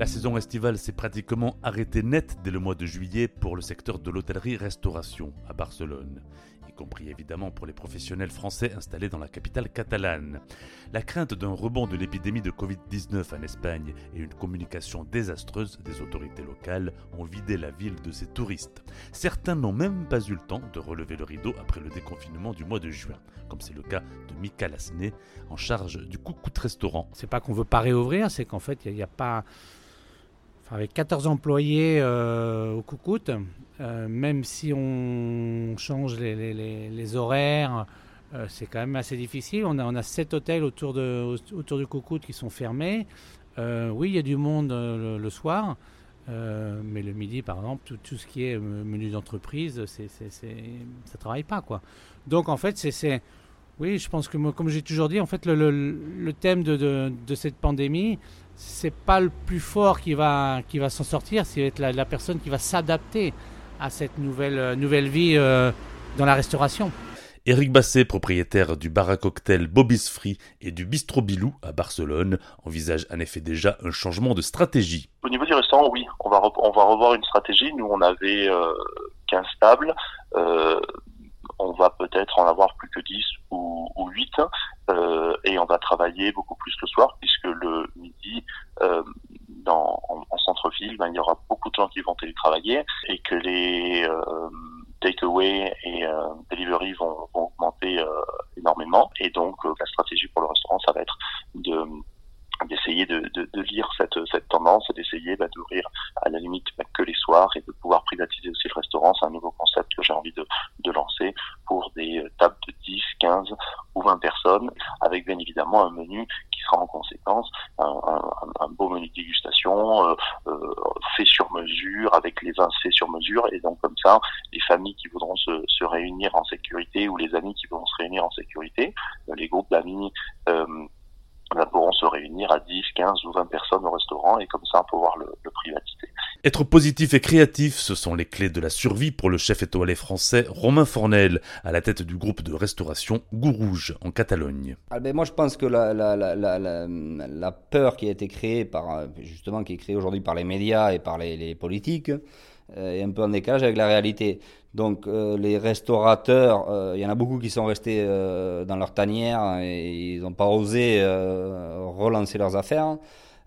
La saison estivale s'est pratiquement arrêtée net dès le mois de juillet pour le secteur de l'hôtellerie-restauration à Barcelone y compris évidemment pour les professionnels français installés dans la capitale catalane. La crainte d'un rebond de l'épidémie de Covid-19 en Espagne et une communication désastreuse des autorités locales ont vidé la ville de ses touristes. Certains n'ont même pas eu le temps de relever le rideau après le déconfinement du mois de juin, comme c'est le cas de Mika Lasné, en charge du Coucou Restaurant. C'est pas qu'on veut pas réouvrir, c'est qu'en fait, il n'y a, pas avec 14 employés euh, au Coucoute, euh, même si on change les, horaires, euh, c'est quand même assez difficile. On a, on a 7 hôtels autour, du Coucoute qui sont fermés. oui, il y a du monde le, soir, mais le midi, par exemple, tout, ce qui est menu d'entreprise, c'est, ça travaille pas. Donc, en fait, c'est... Oui, je pense que, comme j'ai toujours dit, en fait, le, thème de, de cette pandémie, c'est pas le plus fort qui va, qui va s'en sortir, c'est la, la personne qui va s'adapter à cette nouvelle, euh, nouvelle vie euh, dans la restauration. Éric Basset, propriétaire du bar à cocktail Bobby's Free et du Bistro Bilou à Barcelone, envisage en effet déjà un changement de stratégie. Au niveau du restaurant, oui, on va, on va revoir une stratégie. Nous, on avait euh, 15 tables. Euh, on va peut-être en avoir plus que 10 ou, ou 8 euh, et on va travailler beaucoup plus le soir puisque le midi euh, dans, en, centre-ville, ben, il y aura beaucoup de gens qui vont télétravailler et que les euh, takeaway et euh, delivery vont, vont augmenter euh, énormément. Et donc la stratégie pour le restaurant ça va être de d'essayer de, de, de, lire cette, et d'essayer bah, d'ouvrir à la limite bah, que les soirs et de pouvoir privatiser aussi le restaurant. C'est un nouveau concept que j'ai envie de, lancer pour des euh, tables de 10, 15 ou 20 personnes avec bien évidemment un menu qui sera en conséquence un, beau menu de dégustation euh, euh, fait sur mesure avec les vins faits sur mesure et donc comme ça les familles qui voudront se, réunir en sécurité ou les amis qui voudront se réunir en sécurité, les groupes d'amis pourront se réunir à 10, 15 ou 20 personnes au restaurant et comme ça pouvoir le, le privatiser. Être positif et créatif, ce sont les clés de la survie pour le chef étoilé français Romain Fornel, à la tête du groupe de restauration Gourouge en Catalogne. Ah ben moi je pense que la, la, la, la, peur qui a été créée par justement qui est créée aujourd'hui par les médias et par les, les politiques euh, est un peu en décalage avec la réalité. Donc euh, les restaurateurs, euh, il y en a beaucoup qui sont restés dans leur tanière et ils n'ont pas osé relancer leurs affaires.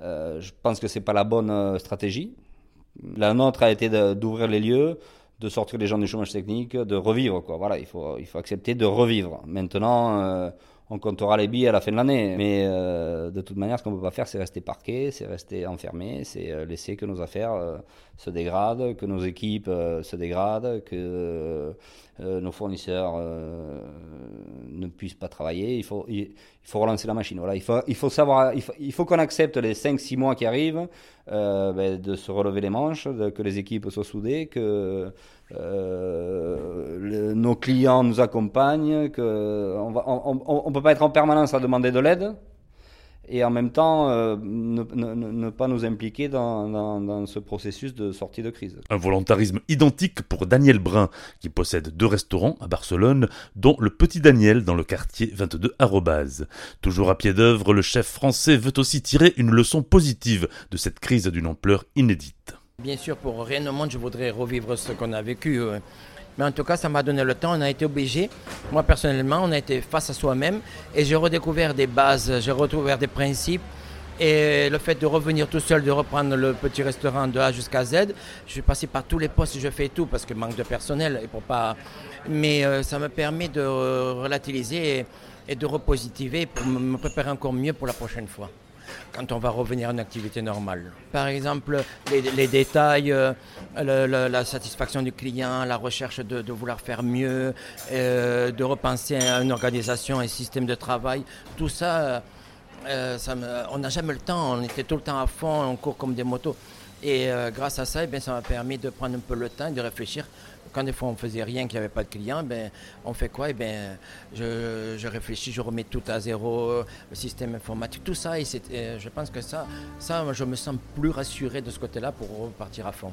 je pense que c'est pas la bonne stratégie. La nôtre a été d'ouvrir les lieux, de sortir les gens du chômage technique, de revivre. Quoi. Voilà, il faut, il faut accepter de revivre. Maintenant, on comptera les billets à la fin de l'année. Mais euh, de toute manière, ce qu'on ne peut pas faire, c'est rester parqué, c'est rester enfermé, c'est euh, laisser que nos affaires euh, se dégradent, que nos équipes se dégradent, que nos fournisseurs ne puissent pas travailler. Il faut, il, faut relancer la machine. Voilà, il faut, il faut savoir, il faut, il qu'on accepte les 5-6 mois qui arrivent, ben, de se relever les manches, que les équipes soient soudées, que euh, nos clients nous accompagnent, qu'on ne on, on, peut pas être en permanence à demander de l'aide et en même temps euh, ne, ne, ne, pas nous impliquer dans, dans, dans, ce processus de sortie de crise. Un volontarisme identique pour Daniel Brun, qui possède deux restaurants à Barcelone, dont le Petit Daniel dans le quartier 22 Arrobase. Toujours à pied d'œuvre, le chef français veut aussi tirer une leçon positive de cette crise d'une ampleur inédite. Bien sûr, pour rien au monde, je voudrais revivre ce qu'on a vécu. Mais en tout cas, ça m'a donné le temps. On a été obligé. Moi, personnellement, on a été face à soi-même. Et j'ai redécouvert des bases, j'ai redécouvert des principes. Et le fait de revenir tout seul, de reprendre le petit restaurant de A jusqu'à Z, je suis passé par tous les postes, je fais tout parce que manque de personnel et pour pas. Mais euh, ça me permet de relativiser et, et de repositiver pour me préparer encore mieux pour la prochaine fois quand on va revenir à une activité normale. Par exemple, les, détails, euh, la satisfaction du client, la recherche de, vouloir faire mieux, euh, de repenser à une organisation, un système de travail, tout ça, euh, ça on n'a jamais le temps, on était tout le temps à fond, on court comme des motos. Et grâce à ça, eh bien, ça m'a permis de prendre un peu le temps de réfléchir quand des fois on faisait rien, qu'il n'y avait pas de clients, ben, on fait quoi? Eh je, réfléchis, je remets tout à zéro, le système informatique, tout ça. Et je pense que ça, ça, je me sens plus rassuré de ce côté-là pour repartir à fond.